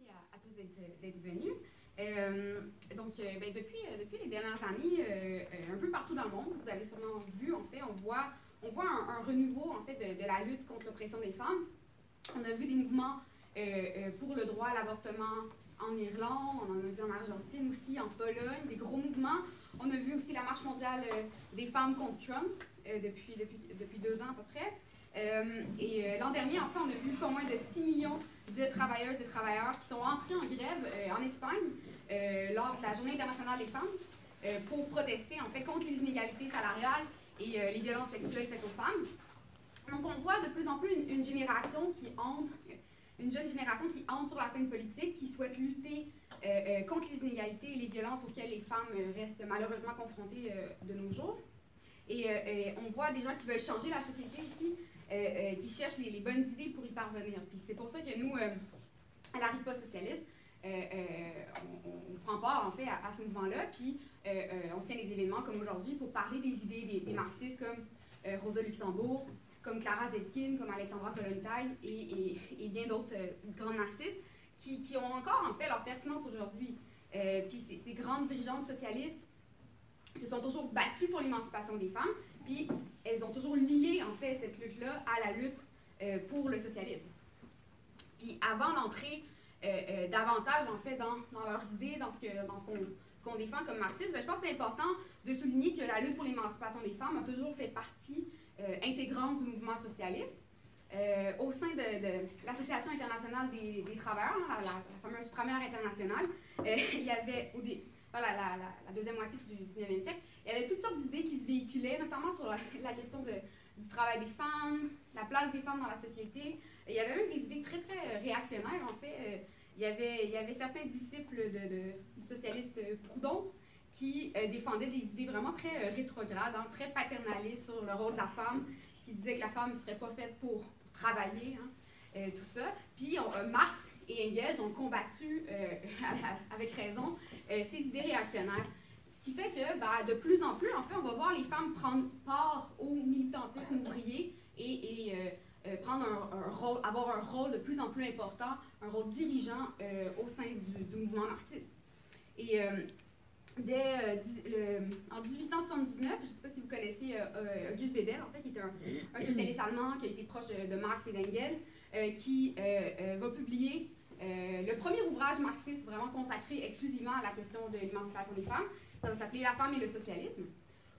merci à, tous d'être venus. Euh, donc, euh, ben, depuis, euh, depuis les dernières années, un peu partout dans le monde, vous avez sûrement vu, en fait, on voit, un, renouveau, en fait, de, la lutte contre l'oppression des femmes. On a vu des mouvements pour le droit à l'avortement en Irlande, on en a vu en Argentine aussi, en Pologne, des gros mouvements. On a vu aussi la marche mondiale des femmes contre Trump depuis, deux ans à peu près. et l'an dernier, en on a vu pas moins de 6 millions travailleuses et travailleurs qui sont entrés en grève euh, en Espagne euh, lors de la Journée internationale des femmes euh, pour protester en fait contre les inégalités salariales et les violences sexuelles faites aux femmes. Donc on voit de plus en plus une, génération qui entre, une jeune génération qui entre sur la scène politique, qui souhaite lutter contre les inégalités et les violences auxquelles les femmes restent malheureusement confrontées de nos jours. Et, on voit des gens qui veulent changer la société ici, euh, euh, qui cherchent les, bonnes idées pour y parvenir. Puis c'est pour ça que nous, euh, à la riposte socialiste, on, prend part en fait à, ce mouvement-là, puis on tient des événements comme aujourd'hui pour parler des idées des, marxistes comme Rosa Luxembourg, comme Clara Zetkin, comme Alexandra Kollontai et, bien d'autres grandes marxistes qui, ont encore en fait leur pertinence aujourd'hui. puis ces, grandes dirigeantes socialistes se sont toujours battues pour l'émancipation des femmes, elles ont toujours lié, en fait, cette lutte-là à la lutte euh, pour le socialisme. Puis avant d'entrer euh, euh, davantage, en fait, dans, leurs idées, dans ce qu'on défend comme marxiste, ben, je pense que c'est important de souligner que la lutte pour l'émancipation des femmes a toujours fait partie intégrante du mouvement socialiste. au sein de, l'Association internationale des, travailleurs, hein, la, fameuse première internationale, il y avait au la, deuxième moitié du 19e siècle, il y avait toutes sortes d'idées qui se véhiculaient, notamment sur la, question du travail des femmes, la place des femmes dans la société. il y avait même des idées très, très réactionnaires, en fait. Euh, il y avait, il y avait certains disciples du socialiste Proudhon qui euh, défendaient des idées vraiment très euh, rétrogrades, hein, très paternalistes sur le rôle de la femme, qui disaient que la femme ne serait pas faite pour, travailler, hein, tout ça. Puis Marx et Engels ont combattu, euh, avec raison, euh, ces idées réactionnaires. Ce qui fait que bah, de plus en plus, en fait, on va voir les femmes prendre part au militantisme ouvrier et, euh, prendre un, rôle, avoir un rôle de plus en plus important, un rôle dirigeant au sein du, mouvement marxiste. Et dès, en 1879, je ne sais pas si vous connaissez Auguste Bebel, en fait, qui est un, socialiste allemand qui a été proche de Marx et d'Engels, qui va publier euh, le premier ouvrage marxiste vraiment consacré exclusivement à la question de l'émancipation des femmes, ça va s'appeler La femme et le socialisme.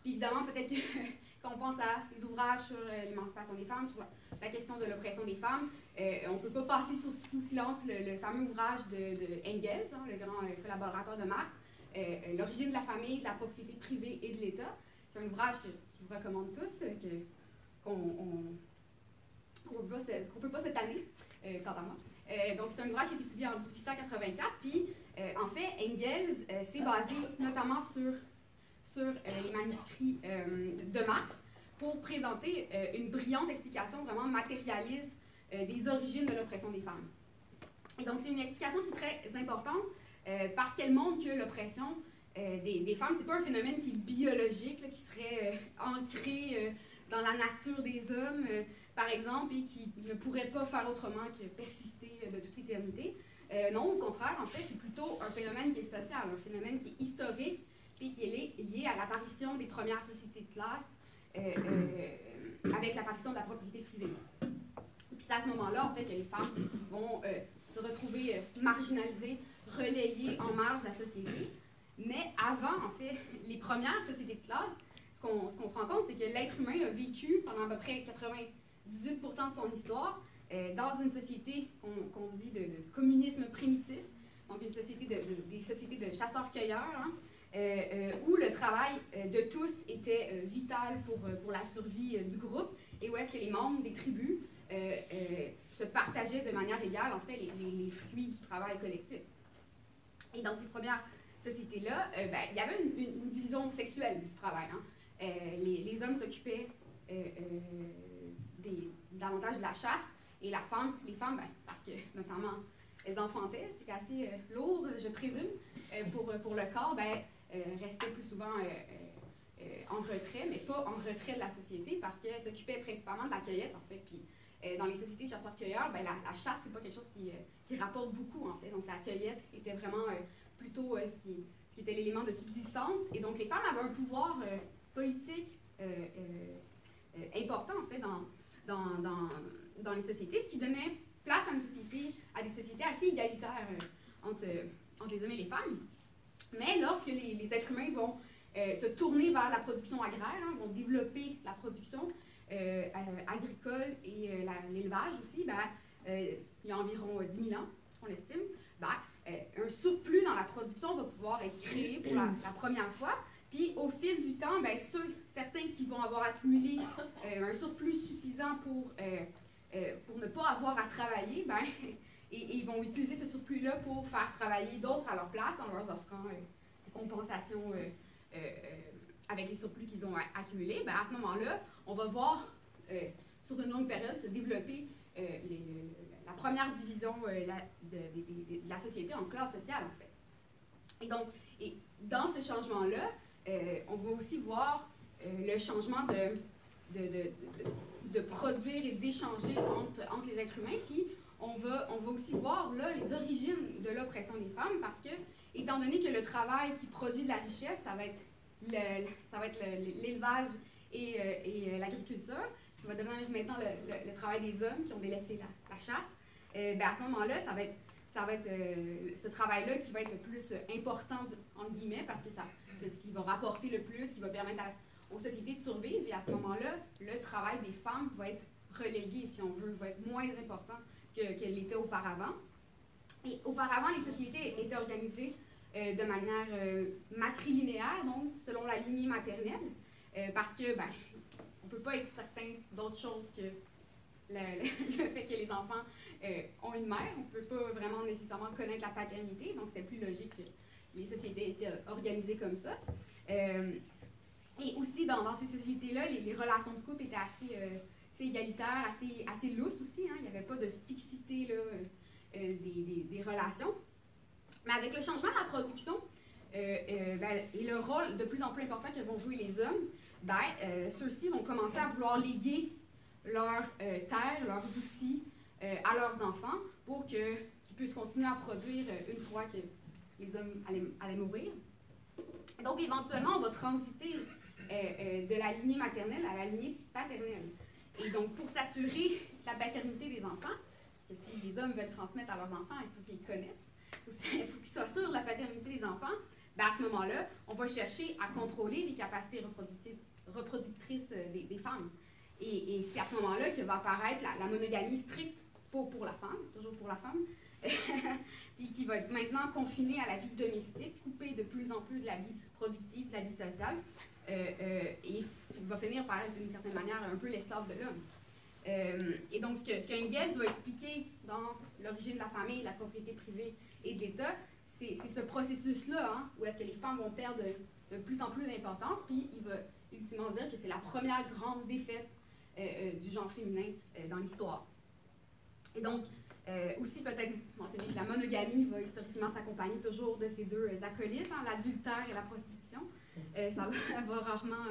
Évidemment, peut-être que quand on pense à des ouvrages sur euh, l'émancipation des femmes, sur la, question de l'oppression des femmes, euh, on ne peut pas passer sous, silence le, fameux ouvrage de, Engels, hein, le grand collaborateur de Marx, L'origine de la famille, de la propriété privée et de l'État. C'est un ouvrage que je vous recommande tous, qu'on ne peut, pas se tanner, quant à moi. Euh, donc, c'est un ouvrage qui a été publié en 1884. Puis, euh, en fait, Engels euh, s'est basé notamment sur, sur les manuscrits de Marx pour présenter une brillante explication vraiment matérialiste des origines de l'oppression des femmes. Donc, c'est une explication qui est très importante parce qu'elle montre que l'oppression des, des, femmes, c'est pas un phénomène qui est biologique, qui serait ancré dans la nature des hommes, euh, par exemple, et qui ne pourraient pas faire autrement que persister euh, de toute éternité. Euh, non, au contraire, en fait, c'est plutôt un phénomène qui est social, un phénomène qui est historique, puis qui est lié à l'apparition des premières sociétés de classe, avec l'apparition de la propriété privée. Puis c'est à ce moment-là, en fait, que les femmes vont se retrouver marginalisées, relayées en marge de la société. Mais avant, en fait, les premières sociétés de classe, ce qu'on se rend compte, c'est que l'être humain a vécu pendant à peu près 98% de son histoire euh, dans une société qu'on dit de, communisme primitif, donc une société de, des sociétés de chasseurs-cueilleurs, hein, euh, euh, où le travail de tous était vital pour, pour la survie du groupe et où est-ce que les membres des tribus se partageaient de manière égale, en fait, les, les, fruits du travail collectif. Et dans ces premières sociétés-là, ben, il y avait une, division sexuelle du travail. Hein. Euh, les, hommes s'occupaient euh, euh, davantage de la chasse et la femme, les femmes, ben, parce que notamment elles enfantaient, c'était assez lourd, je présume, pour, pour le corps, ben, restaient plus souvent en retrait, mais pas en retrait de la société parce qu'elle s'occupait principalement de la cueillette, en fait. Puis dans les sociétés de chasseurs-cueilleurs, ben, la, la, chasse, c'est pas quelque chose qui, qui, rapporte beaucoup, en fait. Donc la cueillette était vraiment plutôt ce qui, ce, qui, était l'élément de subsistance. Et donc les femmes avaient un pouvoir politique important, en fait, dans, dans, dans, dans, les sociétés, ce qui donnait place à une société, à des sociétés assez égalitaires entre, entre les hommes et les femmes. Mais lorsque les, êtres humains vont euh, se tourner vers la production agraire, hein, vont développer la production euh, agricole et euh, l'élevage aussi, ben, il y a environ 10 000 ans, on estime, ben, un surplus dans la production va pouvoir être créé pour la, première fois. Puis au fil du temps, ben, ceux, certains qui vont avoir accumulé un surplus suffisant pour, pour ne pas avoir à travailler, ben, et, ils vont utiliser ce surplus-là pour faire travailler d'autres à leur place en leur offrant des compensations euh, euh, avec les surplus qu'ils ont accumulés, ben à ce moment-là, on va voir euh, sur une longue période se développer la première division de, la société en classe sociale, en fait. Et donc, et dans ce changement-là, on va aussi voir le changement de, de, produire et d'échanger entre, entre, les êtres humains. Puis, on va, on va aussi voir là les origines de l'oppression des femmes parce que étant donné que le travail qui produit de la richesse, ça va être l'élevage et, euh, et euh, l'agriculture, ça va devenir maintenant le, travail des hommes qui ont délaissé la, chasse, euh, ben à ce moment-là, ça va être, ça va être ce travail-là qui va être le plus important, entre guillemets, parce que c'est ce qui va rapporter le plus, qui va permettre aux sociétés de survivre. Et à ce moment-là, le travail des femmes va être relégué, si on veut, va être moins important qu'elle que l'était auparavant. Et auparavant, les sociétés étaient organisées euh, de manière euh, matrilinéaire, donc selon la lignée maternelle, euh, parce que ben, on ne peut pas être certain d'autre chose que le, fait que les enfants ont une mère. On ne peut pas vraiment nécessairement connaître la paternité, donc c'est plus logique que les sociétés étaient organisées comme ça. et aussi, dans, ces sociétés-là, les, relations de couple étaient assez, assez égalitaires, assez, assez lousses aussi. Hein. Il n'y avait pas de fixité là, des, relations. Mais avec le changement de la production euh, euh, ben, et le rôle de plus en plus important que vont jouer les hommes, ben, euh, ceux-ci vont commencer à vouloir léguer leurs terres, leurs outils à leurs enfants pour qu'ils puissent continuer à produire une fois que les hommes allaient, mourir. Donc, éventuellement, on va transiter de la lignée maternelle à la lignée paternelle. Et donc, pour s'assurer la paternité des enfants, parce que si les hommes veulent transmettre à leurs enfants, il faut qu'ils connaissent il faut qu'ils s'assurent de la paternité des enfants, ben à ce moment-là, on va chercher à contrôler les capacités reproductives, reproductrices euh, des, femmes. Et c'est à ce moment-là que va apparaître la, monogamie stricte pour, pour la femme, toujours pour la femme, puis qui va être maintenant confinée à la vie domestique, coupée de plus en plus de la vie productive, de la vie sociale, euh, euh, et va finir par être d'une certaine manière un peu l'esclave de l'homme. Euh, et donc, ce que, va expliquer dans l'origine de la famille, la propriété privée et de l'État, c'est, ce processus-là, hein, où est-ce que les femmes vont perdre de, plus en plus d'importance, puis il va ultimement dire que c'est la première grande défaite euh, euh, du genre féminin dans l'histoire. Et donc, aussi peut-être mentionner que la monogamie va historiquement s'accompagner toujours de ces deux acolytes, hein, l'adultère et la prostitution. ça va, rarement,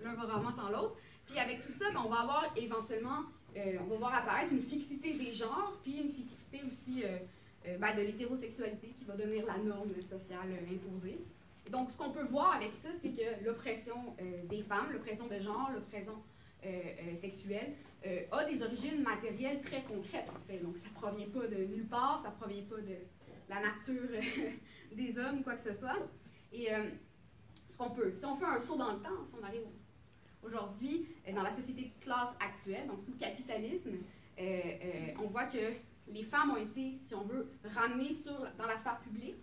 l'un va rarement sans l'autre. Puis avec tout ça, ben, on va avoir éventuellement euh, on va voir apparaître une fixité des genres, puis une fixité aussi euh, euh, ben, de l'hétérosexualité qui va devenir la norme sociale imposée. donc, ce qu'on peut voir avec ça, c'est que l'oppression des femmes, l'oppression de genre, l'oppression sexuelle, a des origines matérielles très concrètes, en fait. Donc, ça ne provient pas de nulle part, ça ne provient pas de la nature des hommes ou quoi que ce soit. Et ce qu'on peut, si on fait un saut dans le temps, si on arrive Aujourd'hui, euh, dans la société de classe actuelle, donc sous le capitalisme, euh, euh, on voit que les femmes ont été, si on veut, ramenées sur, dans la sphère publique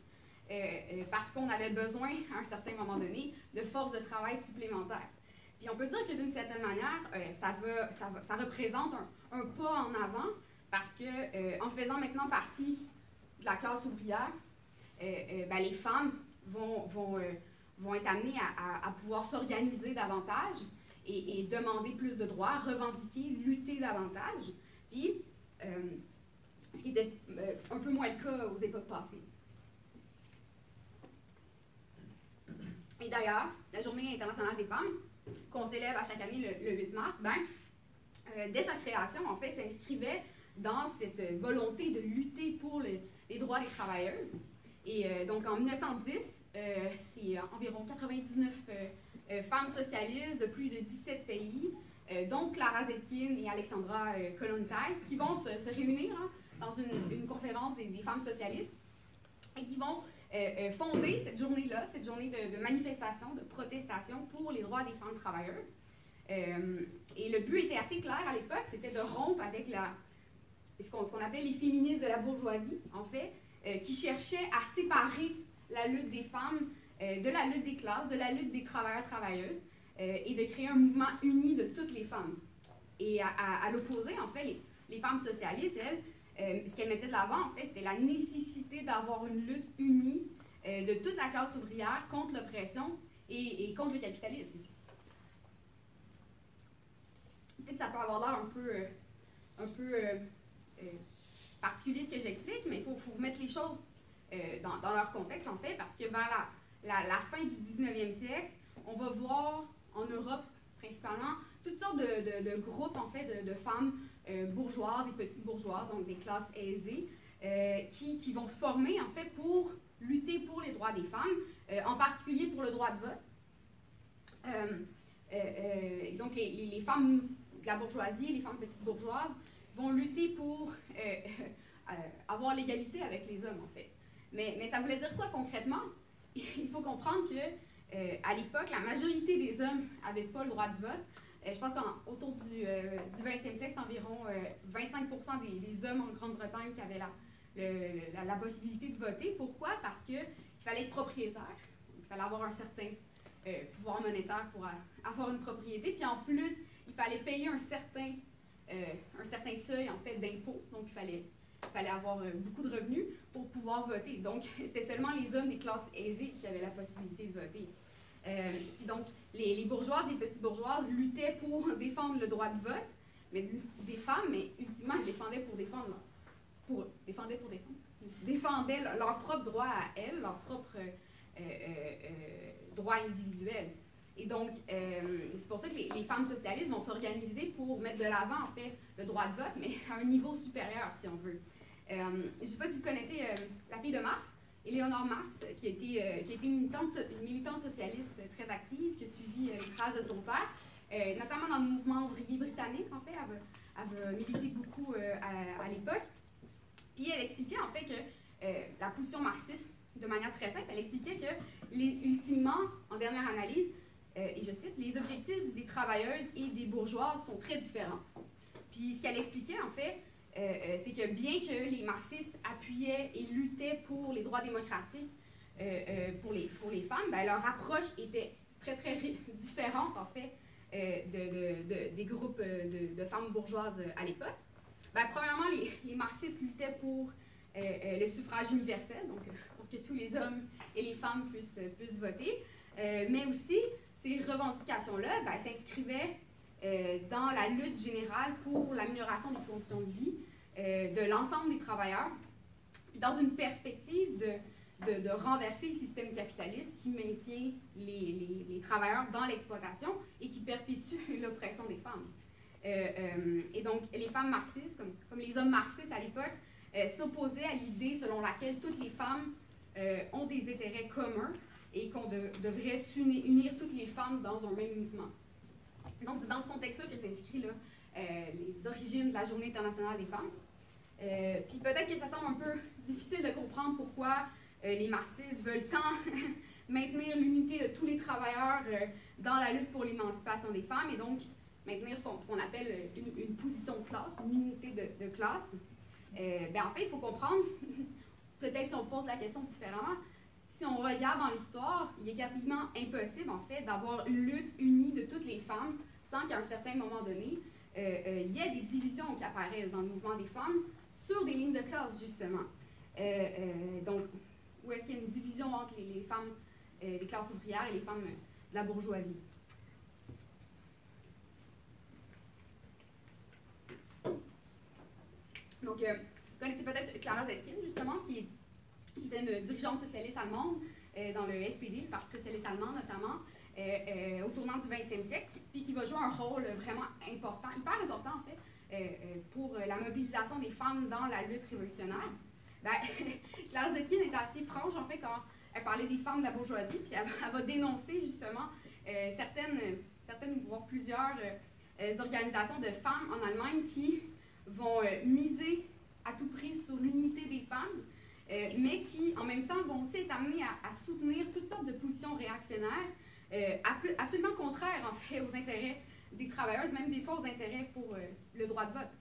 parce qu'on avait besoin, à un certain moment donné, de forces de travail supplémentaires. Puis on peut dire que d'une certaine manière, ça, veut, ça, représente un, pas en avant parce que en faisant maintenant partie de la classe ouvrière, ben, les femmes vont, être amenées à, pouvoir s'organiser davantage, et, demander plus de droits, revendiquer, lutter davantage. Puis, euh, ce qui était euh, un peu moins le cas aux époques passées. Et d'ailleurs, la Journée internationale des femmes, qu'on célèbre à chaque année le, 8 mars, ben, euh, dès sa création, en fait, s'inscrivait dans cette volonté de lutter pour les droits des travailleuses. Et euh, donc en 1910, euh, c'est environ 99 femmes socialistes de plus de 17 pays, dont Clara Zetkin et Alexandra Kollontai, qui vont se, réunir hein, dans une, conférence des, femmes socialistes et qui vont fonder cette journée-là, cette journée de, manifestation, de protestation pour les droits des femmes travailleuses. et le but était assez clair à l'époque, c'était de rompre avec la, ce qu'on appelait les féministes de la bourgeoisie, en fait, euh, qui cherchaient à séparer la lutte des femmes euh, de la lutte des classes, de la lutte des travailleurs-travailleuses, euh, et de créer un mouvement uni de toutes les femmes. Et à, l'opposé, en fait, les, femmes socialistes, elles, ce qu'elles mettaient de l'avant, en fait, c'était la nécessité d'avoir une lutte unie de toute la classe ouvrière contre l'oppression et, contre le capitalisme. Peut-être que ça peut avoir l'air un peu, peu particulier ce que j'explique, mais il faut, faut, mettre les choses euh, dans, leur contexte, en fait, parce que vers la, fin du 19e siècle, on va voir en Europe principalement toutes sortes de, groupes, en fait, de, femmes euh, bourgeoises, des petites bourgeoises, donc des classes aisées, euh, qui, qui, vont se former, en fait, pour lutter pour les droits des femmes, en particulier pour le droit de vote. donc, les, femmes de la bourgeoisie, les femmes petites bourgeoises, vont lutter pour euh, euh, avoir l'égalité avec les hommes, en fait. Mais, mais, ça voulait dire quoi concrètement? Il faut comprendre que euh, à l'époque, la majorité des hommes n'avaient pas le droit de vote. Je pense qu'autour du, du 20e siècle, c'est environ 25 des, des, hommes en Grande-Bretagne qui avaient la, possibilité de voter. Pourquoi? Parce qu'il fallait être propriétaire. Il fallait avoir un certain pouvoir monétaire pour avoir une propriété. Puis en plus, il fallait payer un certain euh, un certain seuil en fait d'impôts, donc il fallait, fallait avoir euh, beaucoup de revenus pour pouvoir voter. Donc c'était seulement les hommes des classes aisées qui avaient la possibilité de voter. Euh, puis donc les, les, bourgeoises et petites bourgeoises luttaient pour défendre le droit de vote, mais des femmes, mais ultimement elles défendaient pour défendre leur, pour défendaient pour défendre, défendaient leur, propre droit à elles, leur propre droit individuel. Et donc, euh, c'est pour ça que les, femmes socialistes vont s'organiser pour mettre de l'avant, en fait, le droit de vote, mais à un niveau supérieur, si on veut. Euh, je ne sais pas si vous connaissez euh, la fille de Marx, Éléonore Marx, qui a été, qui militante, socialiste très active, qui a suivi les traces de son père, notamment dans le mouvement ouvrier britannique, en fait. Elle a, milité beaucoup à, l'époque. Puis elle expliquait, en fait, que la position marxiste, de manière très simple, elle expliquait que, ultimement, en dernière analyse, euh, et je cite, les objectifs des travailleuses et des bourgeoises sont très différents. Puis ce qu'elle expliquait, en fait, euh, euh, c'est que bien que les marxistes appuyaient et luttaient pour les droits démocratiques pour, les, pour les femmes, ben, leur approche était très, très différente, en fait, de, de, des groupes de, femmes bourgeoises à l'époque. Ben, premièrement, les, marxistes luttaient pour le suffrage universel, donc pour que tous les hommes et les femmes puissent, puissent voter, mais aussi ces revendications-là ben, s'inscrivaient euh, dans la lutte générale pour l'amélioration des conditions de vie euh, de l'ensemble des travailleurs, dans une perspective de, renverser le système capitaliste qui maintient les, travailleurs dans l'exploitation et qui perpétue l'oppression des femmes. Euh, et donc, les femmes marxistes, comme, les hommes marxistes à l'époque, s'opposaient à l'idée selon laquelle toutes les femmes ont des intérêts communs et qu'on devrait unir toutes les femmes dans un même mouvement. Donc, c'est dans ce contexte-là que s'inscrit euh, les origines de la Journée internationale des femmes. Euh, puis peut-être que ça semble un peu difficile de comprendre pourquoi euh, les marxistes veulent tant maintenir l'unité de tous les travailleurs dans la lutte pour l'émancipation des femmes et donc maintenir ce qu'on appelle une, position de classe, une unité de, de classe. ben en fait, il faut comprendre, peut-être si on pose la question différemment, si on regarde dans l'histoire, il est quasiment impossible, en fait, d'avoir une lutte unie de toutes les femmes sans qu'à un certain moment donné, euh, euh, il y ait des divisions qui apparaissent dans le mouvement des femmes sur des lignes de classe, justement. Euh, donc, où est-ce qu'il y a une division entre les, femmes des classes ouvrières et les femmes de la bourgeoisie? Donc, vous connaissez peut-être Clara Zetkin, justement, qui était une dirigeante socialiste allemande, dans le SPD, le Parti socialiste allemand notamment, au tournant du 20e siècle, puis qui va jouer un rôle vraiment important, hyper important en fait, pour la mobilisation des femmes dans la lutte révolutionnaire. Ben, Claire Zetkin est assez franche en fait quand elle parlait des femmes de la bourgeoisie, puis elle, va dénoncer justement certaines, certaines, voire plusieurs organisations de femmes en Allemagne qui vont miser à tout prix sur l'unité des femmes, euh, mais qui, en même temps, vont aussi être amenés à, soutenir toutes sortes de positions réactionnaires, euh, absolument contraires, en fait, aux intérêts des travailleuses, même des fois aux intérêts pour euh, le droit de vote.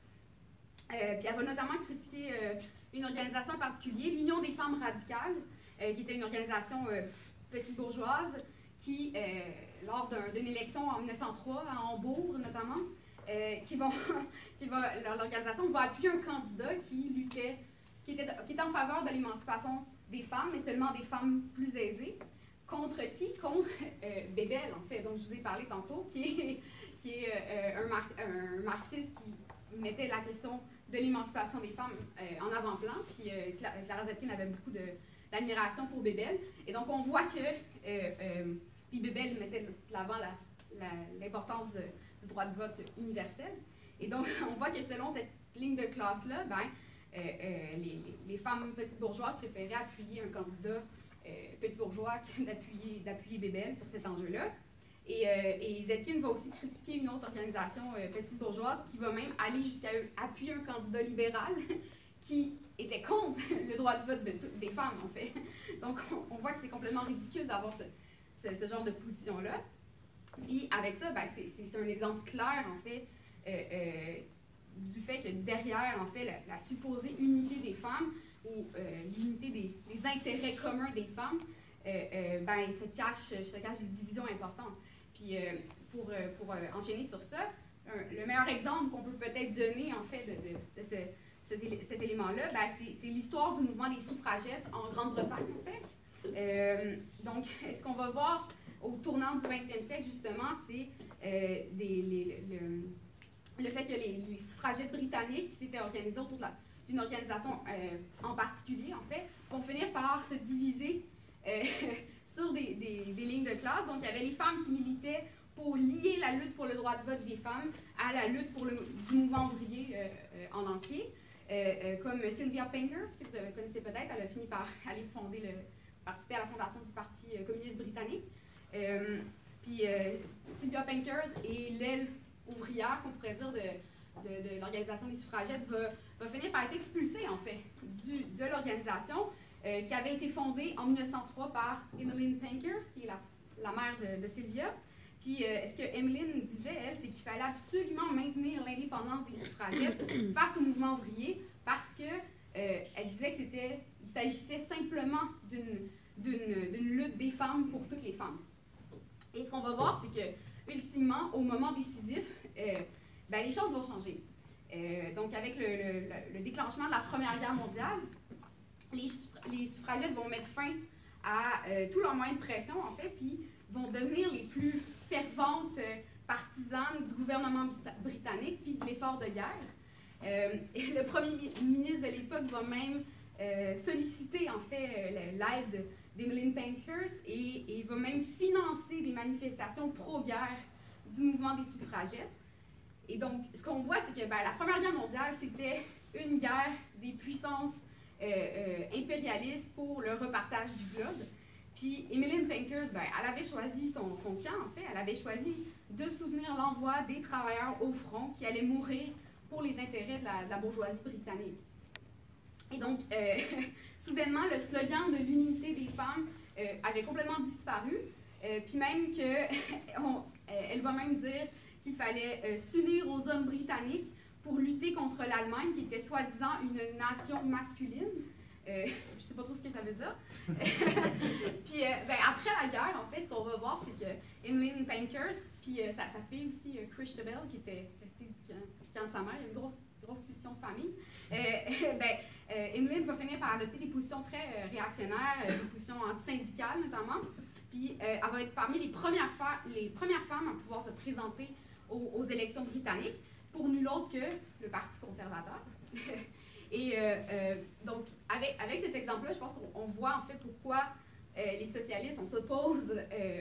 puis elle va notamment critiquer une organisation particulière, l'Union des femmes radicales, qui était une organisation petite bourgeoise, qui, lors d'une élection en 1903 à Hambourg notamment, euh, qui va, l'organisation va appuyer un candidat qui luttait, qui était en faveur de l'émancipation des femmes, mais seulement des femmes plus aisées. Contre qui? Contre euh, Bébel, en fait, dont je vous ai parlé tantôt, qui est, qui est euh, un, marxiste qui mettait la question de l'émancipation des femmes en avant-plan. Puis Clara Zetkin avait beaucoup d'admiration pour Bébel. Et donc, on voit que puis Bébel mettait de l'avant l'importance du droit de vote universel. Et donc, on voit que selon cette ligne de classe-là, ben, euh, euh, les, les, femmes petites bourgeoises préféraient appuyer un candidat euh, petit bourgeois d'appuyer, Bébel sur cet enjeu-là. Et, et, Zetkin va aussi critiquer une autre organisation petite bourgeoise qui va même aller jusqu'à appuyer un candidat libéral qui était contre le droit de vote de des femmes, en fait. Donc, on, voit que c'est complètement ridicule d'avoir ce, ce, genre de position-là. Puis avec ça, ben, c'est un exemple clair, en fait, euh, euh, du fait que derrière, en fait, la, supposée unité des femmes ou euh, l'unité des, intérêts communs des femmes, ben, il se cache, se cache des divisions importantes. Puis pour, pour enchaîner sur ça, le meilleur exemple qu'on peut peut-être donner, en fait, de, de, ce, cet élément-là, ben, c'est l'histoire du mouvement des suffragettes en Grande-Bretagne, en fait. donc, est-ce qu'on va voir au tournant du 20e siècle, justement, c'est euh, le, fait que les, suffragettes britanniques s'étaient organisées autour d'une organisation euh, en particulier, en fait, vont finir par se diviser euh, sur des, lignes de classe. Donc, il y avait les femmes qui militaient pour lier la lutte pour le droit de vote des femmes à la lutte pour le mouvement ouvrier en entier. comme Sylvia Pankers, que vous connaissez peut-être, elle a fini par aller fonder participer à la fondation du Parti communiste britannique. Euh, puis euh, Sylvia Pankers et l'aile ouvrière, qu'on pourrait dire, de, de, l'organisation des suffragettes, va, va, finir par être expulsée, en fait, du, de l'organisation, euh, qui avait été fondée en 1903 par Emmeline Pankers, qui est la, la mère de, de Sylvia. Puis ce que Emmeline disait, elle, c'est qu'il fallait absolument maintenir l'indépendance des suffragettes face au mouvement ouvrier parce que elle disait que c'était, il s'agissait simplement d'une, d'une, lutte des femmes pour toutes les femmes. Et ce qu'on va voir, c'est que, ultimement, au moment décisif, euh, ben, les choses vont changer. Euh, donc, avec le, déclenchement de la Première Guerre mondiale, les, suffragettes vont mettre fin à euh, tous leurs moyens de pression, en fait, puis vont devenir les plus ferventes partisanes du gouvernement britannique, puis de l'effort de guerre. et le premier ministre de l'époque va même solliciter, en fait, l'aide d'Emmeline Pankhurst et, va même financer des manifestations pro-guerre du mouvement des suffragettes. Et donc, ce qu'on voit, c'est que ben, la Première Guerre mondiale, c'était une guerre des puissances euh, euh, impérialistes pour le repartage du globe. Puis Emmeline Pankhurst, ben, elle avait choisi son, son, camp, en fait. Elle avait choisi de soutenir l'envoi des travailleurs au front qui allaient mourir pour les intérêts de la, bourgeoisie britannique. Et donc, euh, soudainement, le slogan de l'unité des femmes avait complètement disparu. Puis même qu'elle va même dire qu'il fallait s'unir aux hommes britanniques pour lutter contre l'Allemagne, qui était soi-disant une nation masculine. je ne sais pas trop ce que ça veut dire. puis ben, après la guerre, en fait, ce qu'on va voir, c'est que Emmeline Pankers, puis sa, fille aussi, Christabel, qui était restée du camp, de sa mère, une grosse, grosse scission de famille, ben, euh, Emmeline va finir par adopter des positions très euh, réactionnaires, euh, des positions antisyndicales notamment. Puis elle va être parmi les premières femmes à pouvoir se présenter aux, élections britanniques pour nul autre que le Parti conservateur. Et donc, avec, avec cet exemple-là, je pense qu'on voit en fait pourquoi les socialistes, on s'oppose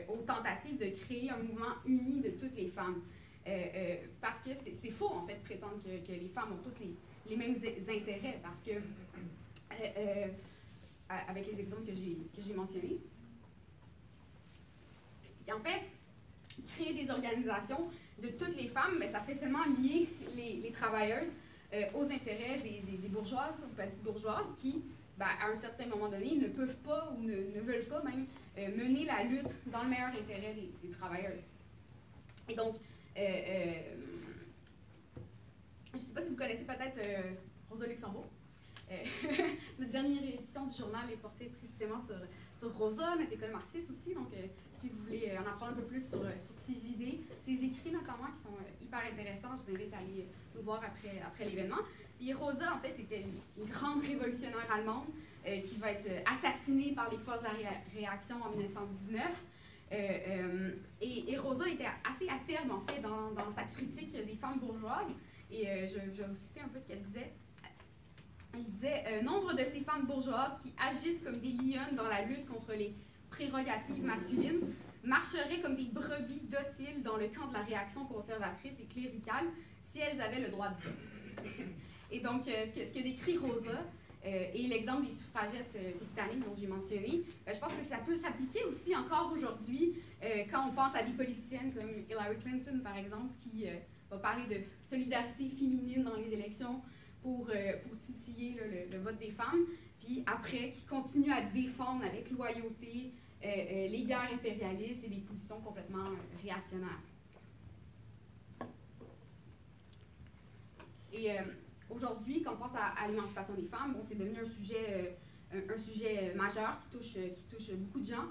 aux tentatives de créer un mouvement uni de toutes les femmes. parce que c'est faux, en fait, de prétendre que, que, les femmes ont tous les, les mêmes intérêts, parce que, avec les exemples que j'ai mentionnés, en fait, créer des organisations de toutes les femmes, mais ça fait seulement lier les, les travailleuses euh, aux intérêts des, bourgeoises ou petites bourgeoises qui, ben, à un certain moment donné, ne peuvent pas ou ne, ne veulent pas même euh, mener la lutte dans le meilleur intérêt des, des travailleuses. Et donc, euh, je ne sais pas si vous connaissez peut-être Rosa Luxembourg. notre dernière édition du journal est portée précisément sur, sur Rosa, notre école marxiste aussi. Donc, si vous voulez en apprendre un peu plus sur, sur ses idées, ses écrits notamment, qui sont hyper intéressants, je vous invite à aller nous voir après, après l'événement. Puis Rosa, en fait, c'était une, grande révolutionnaire allemande euh, qui va être assassinée par les forces de la réaction en 1919. Euh, euh, et, Rosa était assez acerbe, en fait, dans, dans sa critique des femmes bourgeoises. Et je, vais vous citer un peu ce qu'elle disait. Elle disait Nombre de ces femmes bourgeoises qui agissent comme des lionnes dans la lutte contre les prérogatives masculines marcheraient comme des brebis dociles dans le camp de la réaction conservatrice et cléricale si elles avaient le droit de vote. et donc, euh, ce, que, décrit Rosa, euh, et l'exemple des suffragettes euh, britanniques dont j'ai mentionné, je pense que ça peut s'appliquer aussi encore aujourd'hui quand on pense à des politiciennes comme Hillary Clinton, par exemple, qui va parler de solidarité féminine dans les élections pour, pour titiller le, vote des femmes, puis après, qui continue à défendre avec loyauté les guerres impérialistes et des positions complètement réactionnaires. Et euh, aujourd'hui, quand on pense à, l'émancipation des femmes, bon, c'est devenu un sujet, euh, un, sujet majeur qui touche, euh, qui touche beaucoup de gens,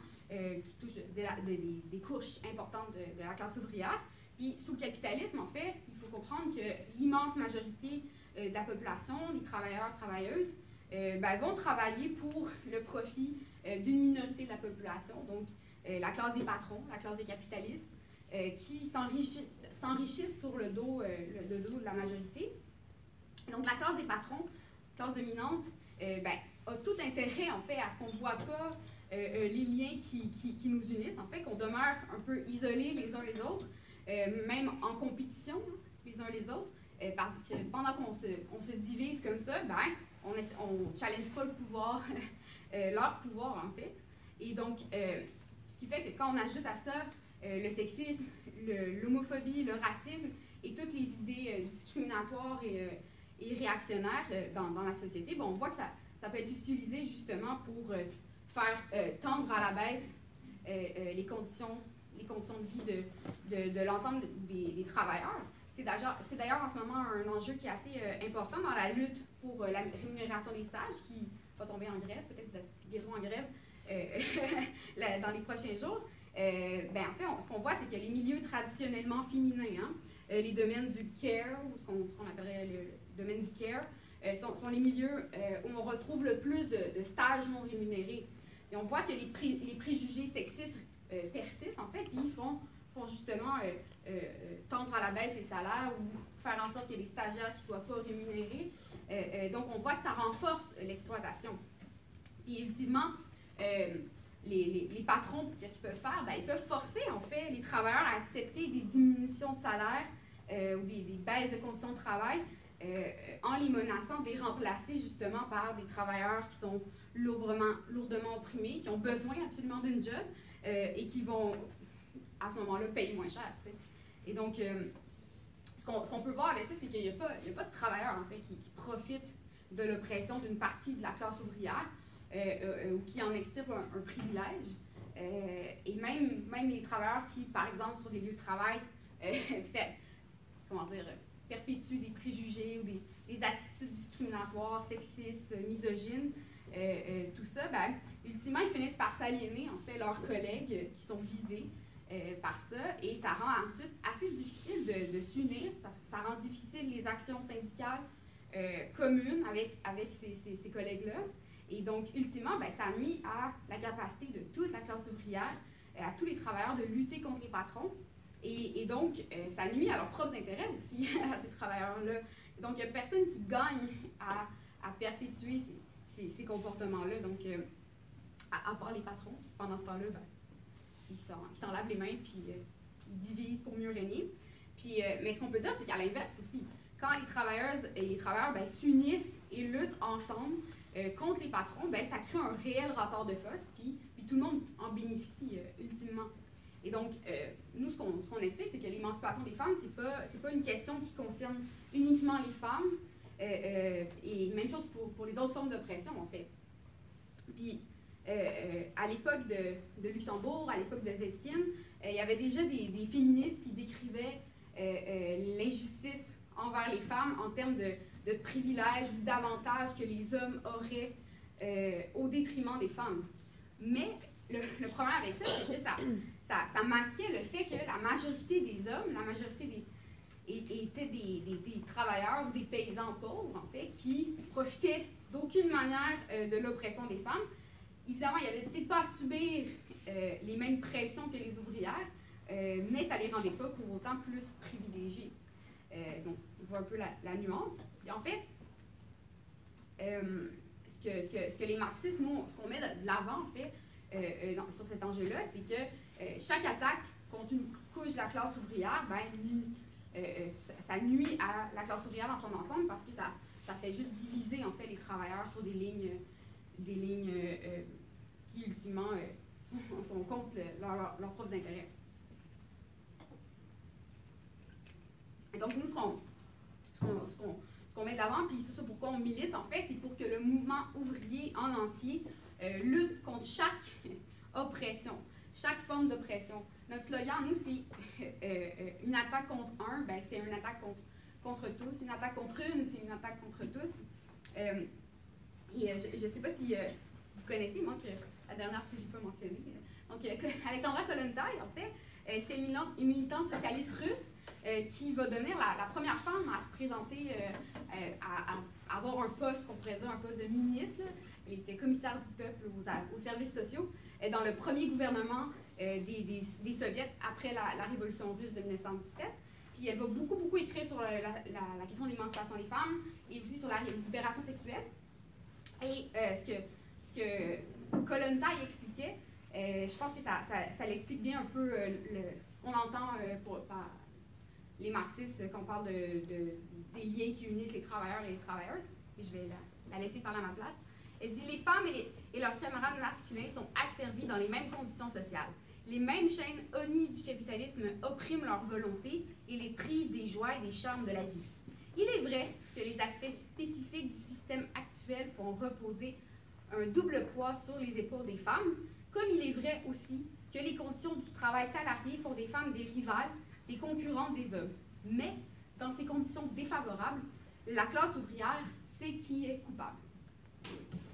qui touche des couches importantes de, la classe ouvrière. Puis sous le capitalisme, en fait, il faut comprendre que l'immense majorité de la population, les travailleurs, travailleuses, ben, vont travailler pour le profit d'une minorité de la population, donc la classe des patrons, la classe des capitalistes, qui s'enrichissent sur le dos, le dos de la majorité. Donc, la classe des patrons, classe dominante, euh, ben, a tout intérêt, en fait, à ce qu'on ne voit pas euh, euh, les liens qui, qui, nous unissent, en fait, qu'on demeure un peu isolés les uns les autres, même en compétition hein, les uns les autres, parce que pendant qu'on se, divise comme ça, ben, on ne challenge pas le pouvoir, leur pouvoir, en fait. Et donc, ce qui fait que quand on ajoute à ça le sexisme, l'homophobie, le, racisme et toutes les idées discriminatoires et et réactionnaire euh, dans, la société, bon, on voit que ça, peut être utilisé justement pour euh, faire euh, tendre à la baisse les, conditions, de vie de, l'ensemble des, travailleurs. C'est d'ailleurs en ce moment un enjeu qui est assez important dans la lutte pour la rémunération des stages qui va tomber en grève. Peut-être que vous êtes bientôt en grève dans les prochains jours. ben, en fait, ce qu'on voit, c'est que les milieux traditionnellement féminins, hein, les domaines du care, ou ce qu'on appellerait le, domaine du care, euh, sont, les milieux euh, où on retrouve le plus de, stages non rémunérés. Et on voit que les, préjugés sexistes euh, persistent, en fait, puis ils font justement tendre à la baisse les salaires ou faire en sorte ait des stagiaires qui ne soient pas rémunérés. donc, on voit que ça renforce l'exploitation. Puis, ultimement, les, les, patrons, qu'est-ce qu'ils peuvent faire? Ben, ils peuvent forcer, en fait, les travailleurs à accepter des diminutions de salaire ou des, baisses de conditions de travail euh, en les menaçant de les remplacer justement par des travailleurs qui sont lourdement, lourdement opprimés, qui ont besoin absolument d'une job euh, et qui vont à ce moment-là payer moins cher. Et donc, euh, ce qu'on peut voir avec ça, c'est qu'il n'y a, pas, de travailleurs en fait qui, profitent de l'oppression d'une partie de la classe ouvrière ou qui en extirpent un, privilège. et même, les travailleurs qui, par exemple, sur des lieux de travail, comment dire, perpétuent des préjugés ou des, attitudes discriminatoires, sexistes, misogynes, euh, euh, tout ça, ben, ultimement, ils finissent par s'aliéner, en fait, leurs collègues qui sont visés euh, par ça, et ça rend ensuite assez difficile de, s'unir, ça, rend difficile les actions syndicales communes avec, avec ces, ces, collègues-là, et donc, ultimement, ben, ça nuit à la capacité de toute la classe ouvrière, à tous les travailleurs de lutter contre les patrons, et, donc, euh, ça nuit à leurs propres intérêts aussi, à ces travailleurs-là. Donc, il n'y a personne qui gagne à, à perpétuer ces, ces, comportements-là. Donc, euh, à, part les patrons, qui pendant ce temps-là, ben, ils s'en lavent les mains, puis ils divisent pour mieux régner. Puis, mais ce qu'on peut dire, c'est qu'à l'inverse aussi, quand les travailleuses et les travailleurs ben, s'unissent et luttent ensemble contre les patrons, ben, ça crée un réel rapport de force, puis, puis tout le monde en bénéficie ultimement. Et donc, euh, nous, ce qu'on explique, c'est que l'émancipation des femmes, ce n'est pas, pas une question qui concerne uniquement les femmes, euh, euh, et même chose pour, pour les autres formes d'oppression, en fait. Puis, à l'époque de, Luxembourg, à l'époque de Zetkin, il y avait déjà des, féministes qui décrivaient l'injustice envers les femmes en termes de, privilèges ou d'avantages que les hommes auraient au détriment des femmes. Mais le, problème avec ça, c'est que ça, masquait le fait que la majorité des hommes, la majorité étaient des, travailleurs ou des paysans pauvres, en fait, qui profitaient d'aucune manière euh, de l'oppression des femmes. Évidemment, il n'y avait peut-être pas à subir euh, les mêmes pressions que les ouvrières, euh, mais ça ne les rendait pas pour autant plus privilégiés. donc, on voit un peu la, nuance. Et en fait, ce que, les marxistes, nous, ce qu'on met de l'avant, sur cet enjeu-là, c'est que euh, chaque attaque contre une couche de la classe ouvrière, ben, euh, euh, ça nuit à la classe ouvrière dans son ensemble parce que ça, ça fait juste diviser en fait les travailleurs sur des lignes, des lignes qui ultimement sont, contre leurs propres intérêts. Donc nous, ce qu'on met de l'avant, puis c'est ça pourquoi on milite en fait, c'est pour que le mouvement ouvrier en entier lutte contre chaque oppression chaque forme d'oppression. Notre slogan, nous, c'est euh, euh, une attaque contre un, ben, c'est une attaque contre, contre tous. Une attaque contre une, c'est une attaque contre tous. Euh, et je ne sais pas si vous connaissez, moi, que la dernière que je n'ai pas mentionné. Donc, Alexandra Kolontai, en fait, c'est une, militante socialiste russe qui va devenir la, première femme à se présenter, à, avoir un poste, qu'on pourrait dire un poste de ministre. Elle était commissaire du peuple aux, aux services sociaux dans le premier gouvernement euh, des, des, soviets après la, révolution russe de 1917. Puis elle va beaucoup, beaucoup écrire sur la, question de l'émancipation des femmes et aussi sur la libération sexuelle. Et euh, ce que, ce que Kolontai expliquait, euh, je pense que ça, ça, l'explique bien un peu le, ce qu'on entend par les marxistes quand on parle de, de, des liens qui unissent les travailleurs et les travailleuses. Et je vais la, laisser parler à ma place. Elle dit Les femmes et, et leurs camarades masculins sont asservis dans les mêmes conditions sociales. Les mêmes chaînes honnies du capitalisme oppriment leur volonté et les privent des joies et des charmes de la vie. Il est vrai que les aspects spécifiques du système actuel font reposer un double poids sur les épaules des femmes, comme il est vrai aussi que les conditions du travail salarié font des femmes des rivales, des concurrentes des hommes. Mais, dans ces conditions défavorables, la classe ouvrière sait qui est coupable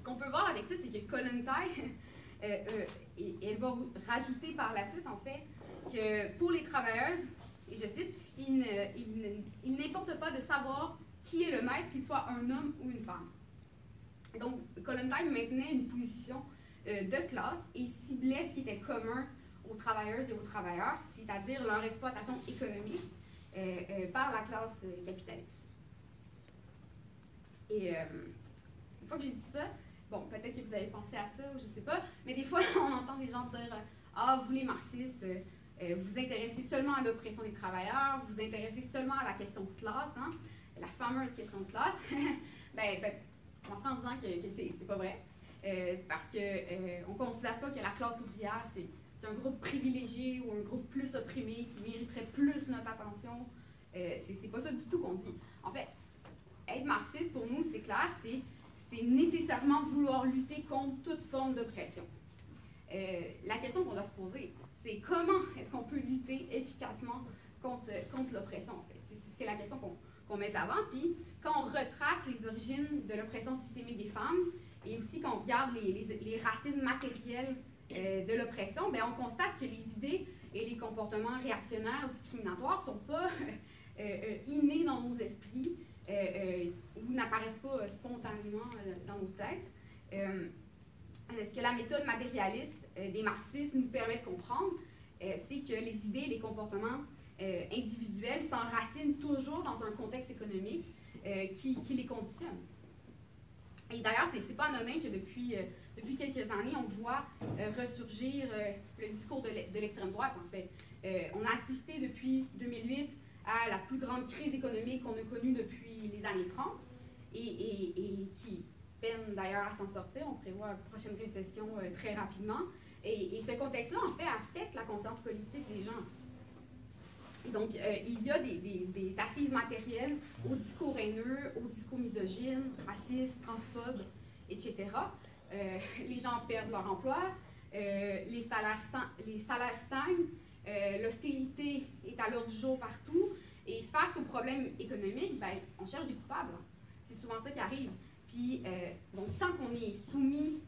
qu'on peut voir avec ça, c'est que Kollontai, euh, euh, elle va rajouter par la suite, en fait, que pour les travailleuses, et je cite, il, n'importe pas de savoir qui est le maître, qu'il soit un homme ou une femme. Donc, Kollontai maintenait une position euh, de classe et ciblait ce qui était commun aux travailleuses et aux travailleurs, c'est-à-dire leur exploitation économique par la classe capitaliste. Et une fois que j'ai dit ça, Bon, peut-être que vous avez pensé à ça, je sais pas, mais des fois, on entend des gens dire Ah, vous les marxistes, euh, euh, vous intéressez seulement à l'oppression des travailleurs, vous vous intéressez seulement à la question de classe, hein, la fameuse question de classe. ben, ben, on en disant que, que c'est pas vrai, euh, parce qu'on on ne considère pas que la classe ouvrière, c'est un groupe privilégié ou un groupe plus opprimé qui mériterait plus notre attention. c'est pas ça du tout qu'on dit. En fait, être marxiste, pour nous, c'est clair, c'est nécessairement vouloir lutter contre toute forme d'oppression. Euh, la question qu'on doit se poser, c'est comment est-ce qu'on peut lutter efficacement contre, contre l'oppression, en fait. C'est la question qu'on met de l'avant. Puis, quand on retrace les origines de l'oppression systémique des femmes, et aussi quand on regarde les, les, racines matérielles euh, de l'oppression, ben, on constate que les idées et les comportements réactionnaires discriminatoires ne sont pas euh, innés dans nos esprits, euh, euh, ou n'apparaissent pas euh, spontanément dans nos têtes. Ce que la méthode matérialiste des marxistes nous permet de comprendre, c'est que les idées et les comportements individuels s'enracinent toujours dans un contexte économique qui, les conditionne. Et d'ailleurs, c'est pas anodin que depuis, quelques années, on voit ressurgir le discours de l'extrême droite, en fait. on a assisté depuis 2008 à la plus grande crise économique qu'on a connue depuis les années 30 et, et, qui peine d'ailleurs à s'en sortir. On prévoit une prochaine récession très rapidement. Et, ce contexte-là, en fait, affecte la conscience politique des gens. Donc, euh, il y a des, assises matérielles au discours haineux, au discours misogyne, raciste, transphobe, etc. Euh, les gens perdent leur emploi, euh, les, salaires, les stagnent, l'austérité est à l'ordre du jour partout, et face aux problèmes économiques, ben, on cherche des coupables. C'est souvent ça qui arrive. Puis, donc, tant qu'on est soumis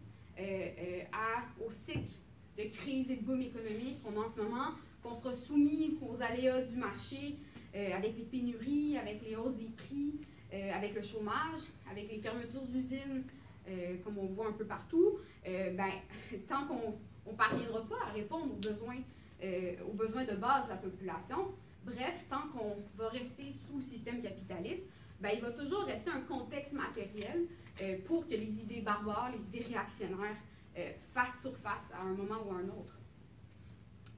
à, au cycle de crise et de boom économique qu'on a en ce moment, qu'on sera soumis aux aléas du marché euh, avec les pénuries, avec les hausses des prix, euh, avec le chômage, avec les fermetures d'usines, euh, comme on voit un peu partout, ben, tant qu'on ne parviendra pas à répondre aux besoins, aux besoins de base de la population, bref, tant qu'on va rester sous le système capitaliste, ben, il va toujours rester un contexte matériel pour que les idées barbares, les idées réactionnaires fassent surface à un moment ou à un autre.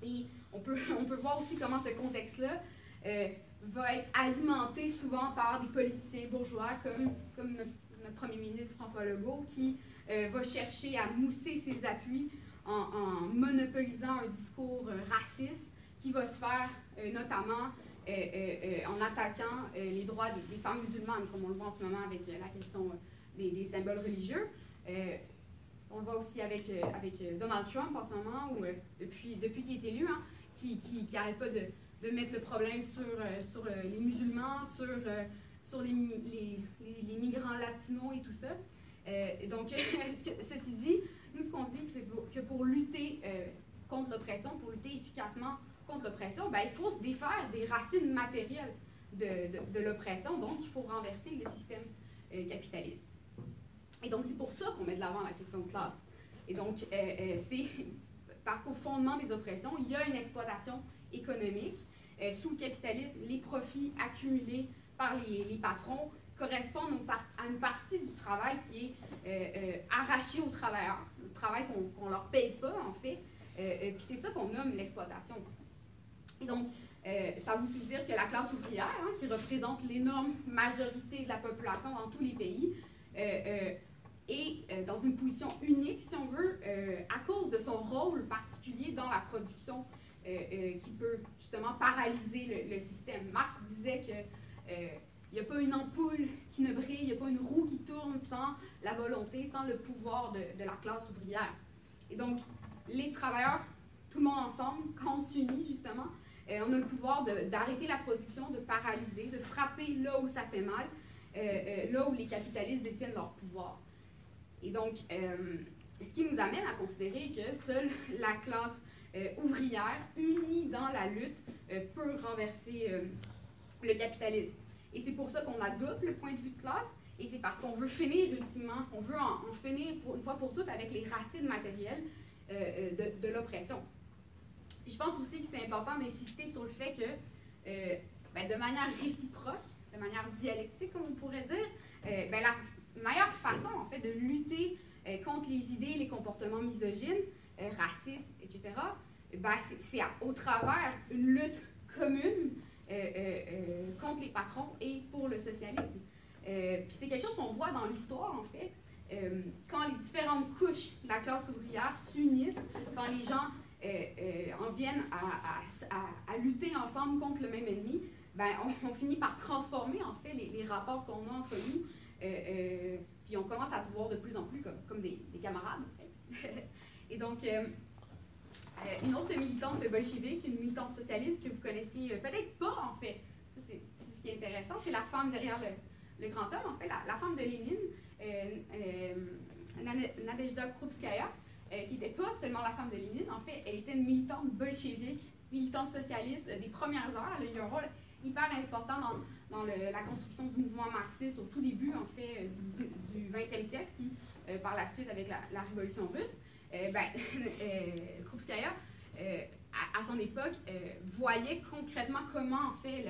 Et on peut, on peut voir aussi comment ce contexte-là euh, va être alimenté souvent par des politiciens bourgeois comme, comme notre, premier ministre François Legault qui euh, va chercher à mousser ses appuis en, monopolisant un discours euh, raciste qui va se faire notamment en attaquant les droits des, femmes musulmanes, comme on le voit en ce moment avec la question des, symboles religieux. On le voit aussi avec, euh, euh, Donald Trump en ce moment, où, euh, depuis, depuis qu'il est élu, hein, qui n'arrête pas de, de, mettre le problème sur, sur les musulmans, sur, sur les, les, migrants latinos et tout ça. donc, ceci dit, nous, ce qu'on dit, c'est que pour lutter contre l'oppression, pour lutter efficacement contre l'oppression, ben, il faut se défaire des racines matérielles de, l'oppression. Donc, il faut renverser le système capitaliste. Et donc, c'est pour ça qu'on met de l'avant la question de classe. Et donc, euh, euh, c'est parce qu'au fondement des oppressions, il y a une exploitation économique. Euh, sous le capitalisme, les profits accumulés par les, patrons correspondent à une partie du travail qui est arraché aux travailleurs, le travail qu'on ne leur paye pas, en fait. puis c'est ça qu'on nomme l'exploitation. Et donc, ça vous dire que la classe ouvrière, hein, qui représente l'énorme majorité de la population dans tous les pays, et euh, dans une position unique, si on veut, euh, à cause de son rôle particulier dans la production euh, qui peut justement paralyser le, système. Marx disait que il n'y a pas une ampoule qui ne brille, il n'y a pas une roue qui tourne sans la volonté, sans le pouvoir de, de la classe ouvrière. Et donc, les travailleurs, tout le monde ensemble, quand on s'unit justement, on a le pouvoir d'arrêter la production, de paralyser, de frapper là où ça fait mal, là où les capitalistes détiennent leur pouvoir. Et donc, euh, ce qui nous amène à considérer que seule la classe euh, ouvrière, unie dans la lutte, euh, peut renverser le capitalisme. Et c'est pour ça qu'on adopte le point de vue de classe, et c'est parce qu'on veut finir ultimement, on veut en, finir une fois pour toutes avec les racines matérielles de l'oppression. Je pense aussi que c'est important d'insister sur le fait que, ben, de manière réciproque, de manière dialectique, comme on pourrait dire, ben, la, meilleure façon, en fait, de lutter euh, contre les idées, les comportements misogynes, euh, racistes, etc., ben, c'est au travers une lutte commune euh, contre les patrons et pour le socialisme. Puis c'est quelque chose qu'on voit dans l'histoire, en fait. quand les différentes couches de la classe ouvrière s'unissent, quand les gens en viennent à, lutter ensemble contre le même ennemi, ben, on, finit par transformer en fait les, rapports qu'on a entre nous euh, euh, puis on commence à se voir de plus en plus comme, des, camarades. Et donc, euh, une autre militante bolchevique, une militante socialiste que vous connaissez peut-être pas, en fait, c'est ce qui est intéressant, c'est la femme derrière le, grand homme, en fait, la, femme de Lénine, Nadezhda Krupskaya, qui n'était pas seulement la femme de Lénine, en fait, elle était une militante bolchevique, militante socialiste des premières heures. Elle a eu un rôle hyper important dans la construction du mouvement marxiste au tout début, en fait, euh, du, 20e siècle, puis euh, par la suite avec la, révolution russe, euh, ben, Krupskaya, à, son époque, voyait concrètement comment, en fait,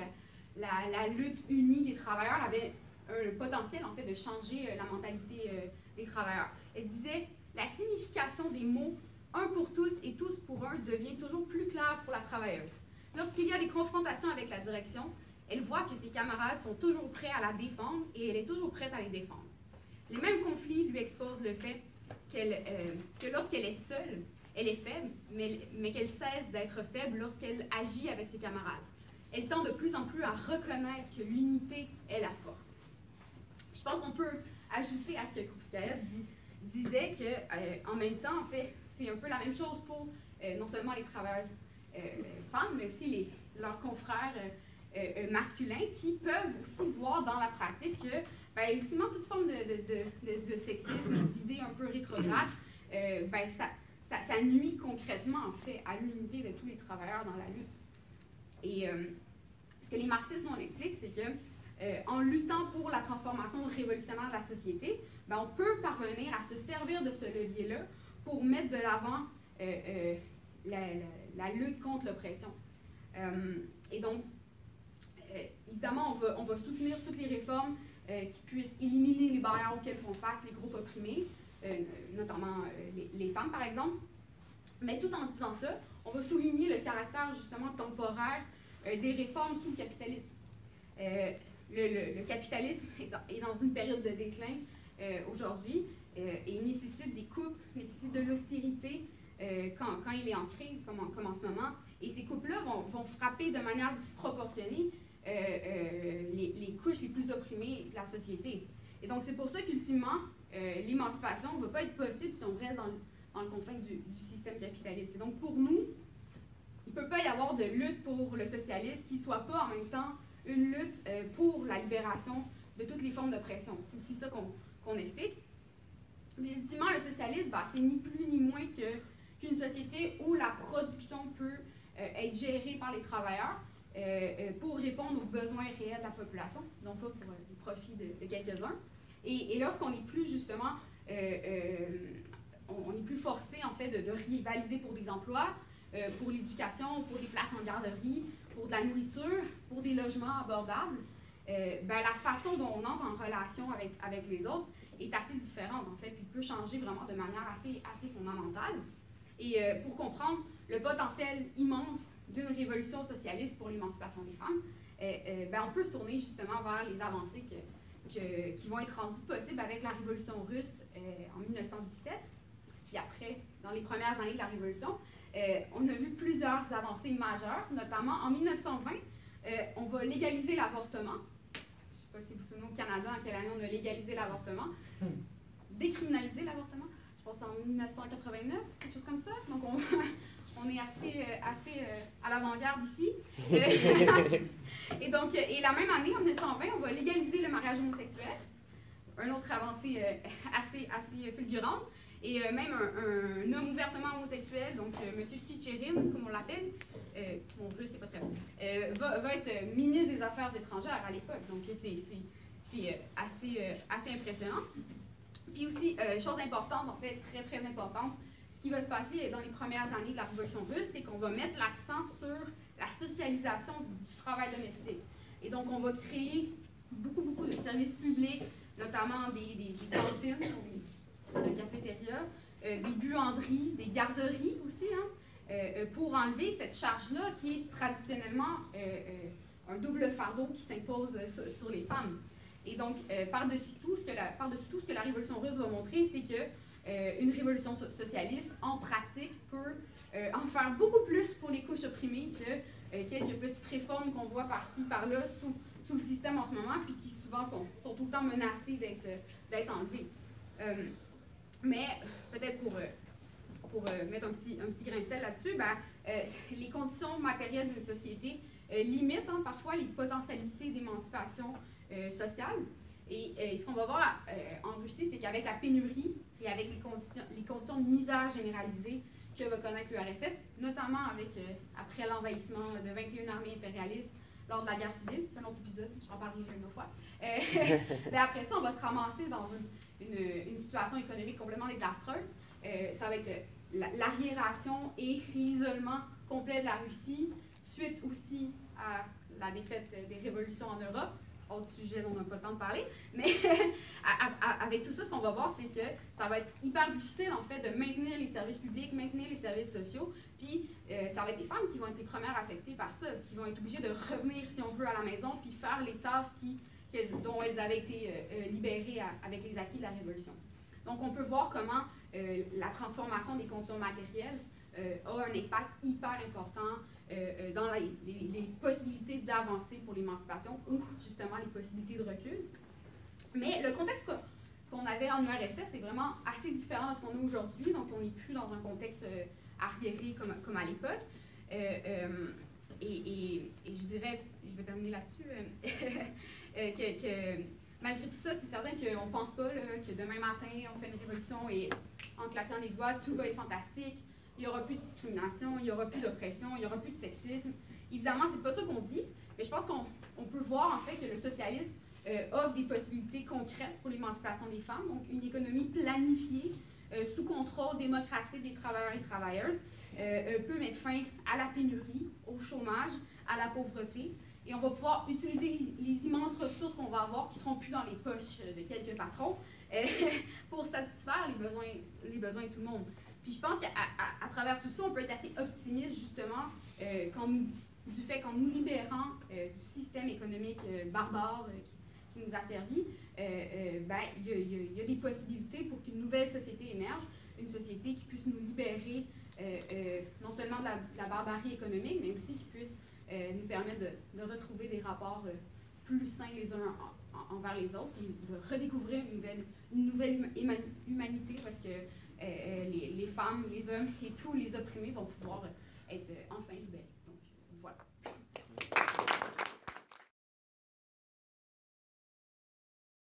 la, lutte unie des travailleurs avait un potentiel, en fait, de changer la mentalité des travailleurs. Elle disait la signification des mots un pour tous et tous pour un devient toujours plus claire pour la travailleuse. Lorsqu'il y a des confrontations avec la direction, elle voit que ses camarades sont toujours prêts à la défendre et elle est toujours prête à les défendre. Les mêmes conflits lui exposent le fait euh, que lorsqu'elle est seule, elle est faible, mais, qu'elle cesse d'être faible lorsqu'elle agit avec ses camarades. Elle tend de plus en plus à reconnaître que l'unité est la force. Je pense qu'on peut ajouter à ce que Krupskaya disait que, euh, en même temps, en fait, c'est un peu la même chose pour euh, non seulement les travailleuses femmes, mais aussi les, leurs confrères masculins qui peuvent aussi voir dans la pratique que, ben, ultimement, toute forme de, de, de, sexisme, d'idées un peu rétrogrades, ben, ça, ça, nuit concrètement, en fait, à l'unité de tous les travailleurs dans la lutte. Et euh, ce que les marxistes nous expliquent, c'est que euh, en luttant pour la transformation révolutionnaire de la société, ben, on peut parvenir à se servir de ce levier-là pour mettre de l'avant euh, la, lutte contre l'oppression. et donc, évidemment, on va, soutenir toutes les réformes qui puissent éliminer les barrières auxquelles font face les groupes opprimés, euh, notamment euh, les, femmes par exemple. Mais tout en disant ça, on va souligner le caractère justement temporaire euh, des réformes sous le capitalisme. Le, capitalisme est dans, une période de déclin aujourd'hui et nécessite des coupes, nécessite de l'austérité quand, quand, il est en crise, comme en, ce moment. Et ces coupes-là vont, frapper de manière disproportionnée les, les, couches les plus opprimées de la société. Et donc, c'est pour ça qu'ultimement, euh, l'émancipation ne va pas être possible si on reste dans le, dans le confin du, système capitaliste. Et donc, pour nous, il ne peut pas y avoir de lutte pour le socialisme qui ne soit pas en même temps une lutte euh, pour la libération de toutes les formes d'oppression. C'est aussi ça qu'on explique. Mais ultimement, le socialisme, bah, c'est ni plus ni moins qu'une société où la production peut euh, être gérée par les travailleurs pour répondre aux besoins réels de la population, non pas pour le profit de quelques-uns. Et, lorsqu'on est plus justement, euh, euh, on, est plus forcé en fait de, rivaliser pour des emplois, euh, pour l'éducation, pour des places en garderie, pour de la nourriture, pour des logements abordables, ben, la façon dont on entre en relation avec, avec les autres est assez différente en fait, puis peut changer vraiment de manière assez, assez fondamentale. Et pour comprendre le potentiel immense d'une révolution socialiste pour l'émancipation des femmes, ben, on peut se tourner justement vers les avancées que, qui vont être rendues possibles avec la Révolution russe euh, en 1917. Puis après, dans les premières années de la Révolution, euh, on a vu plusieurs avancées majeures, notamment en 1920, euh, on va légaliser l'avortement. Je ne sais pas si vous vous souvenez au Canada en quelle année on a légalisé l'avortement. Hmm. Décriminaliser l'avortement. Je pense en 1989, quelque chose comme ça. Donc on, on est assez, euh, assez à l'avant-garde ici. et donc, et la même année, en 1920, on va légaliser le mariage homosexuel. Un autre avancée assez, assez fulgurante. Et même un, homme ouvertement homosexuel, donc M. Tchétchérin, comme on l'appelle, mon russe, c'est pas très va, va, être ministre des Affaires étrangères à l'époque. Donc, c'est assez, assez impressionnant. Puis aussi, chose importante, en fait, très, très importante, qui va se passer dans les premières années de la Révolution russe, c'est qu'on va mettre l'accent sur la socialisation du travail domestique. Et donc, on va créer beaucoup, beaucoup de services publics, notamment des, des, cantines, des, cafétérias, euh, des buanderies, des garderies aussi, hein, euh, euh, pour enlever cette charge-là qui est traditionnellement un double fardeau qui s'impose sur, les femmes. Et donc, par-dessus tout, par tout, ce que la Révolution russe va montrer, c'est que une révolution socialiste, en pratique, peut en faire beaucoup plus pour les couches opprimées que quelques petites réformes qu'on voit par-ci, par-là, sous, sous, le système en ce moment, puis qui souvent sont, sont tout le temps menacées d'être enlevées. Mais peut-être pour, pour mettre un petit, un petit grain de sel là-dessus, ben, les conditions matérielles d'une société limitent hein, parfois les potentialités d'émancipation sociale. Et, ce qu'on va voir en Russie, c'est qu'avec la pénurie et avec les conditions, les conditions de misère généralisée que va connaître l'URSS, notamment avec, euh, après l'envahissement de 21 armées impérialistes lors de la guerre civile. C'est un autre épisode, je vais en parler une autre fois. Euh, mais après ça, on va se ramasser dans une, une, situation économique complètement désastreuse. Euh, ça va être l'arriération et l'isolement complet de la Russie, suite aussi à la défaite des révolutions en Europe. autre sujet dont on n'a pas le temps de parler. Mais avec tout ça, ce qu'on va voir, c'est que ça va être hyper difficile, en fait, de maintenir les services publics, maintenir les services sociaux. Puis, euh, ça va être les femmes qui vont être les premières affectées par ça, qui vont être obligées de revenir, si on veut, à la maison, puis faire les tâches qui, dont elles avaient été euh, euh, libérées avec les acquis de la Révolution. Donc, on peut voir comment la transformation des conditions matérielles a un impact hyper important euh, euh, dans les, possibilités d'avancer pour l'émancipation ou justement les possibilités de recul. Mais le contexte qu'on avait en URSS est vraiment assez différent de ce qu'on a aujourd'hui, donc on n'est plus dans un contexte euh, arriéré comme à l'époque. Et, je dirais, je vais terminer là-dessus, que, malgré tout ça, c'est certain qu'on ne pense pas que demain matin, on fait une révolution et en claquant les doigts, tout va être fantastique il n'y aura plus de discrimination, il n'y aura plus d'oppression, il n'y aura plus de sexisme. Évidemment, c'est pas ça qu'on dit, mais je pense qu'on peut voir en fait que le socialisme euh, offre des possibilités concrètes pour l'émancipation des femmes, donc une économie planifiée, euh, sous contrôle démocratique des travailleurs et travailleuses, euh, peut mettre fin à la pénurie, au chômage, à la pauvreté, et on va pouvoir utiliser les, immenses ressources qu'on va avoir, qui ne seront plus dans les poches de quelques patrons, pour satisfaire les besoins, les besoins de tout le monde. Puis je pense qu'à travers tout ça, on peut être assez optimiste justement euh, du fait qu'en nous libérant euh, du système économique euh, barbare qui, nous a servi, ben, il y, a des possibilités pour qu'une nouvelle société émerge, une société qui puisse nous libérer non seulement de la, barbarie économique, mais aussi qui puisse nous permettre de, retrouver des rapports plus sains les uns envers les autres et de redécouvrir une nouvelle, humanité parce que euh, euh, les, les, femmes, les hommes et tous les opprimés vont pouvoir être euh, enfin libérés.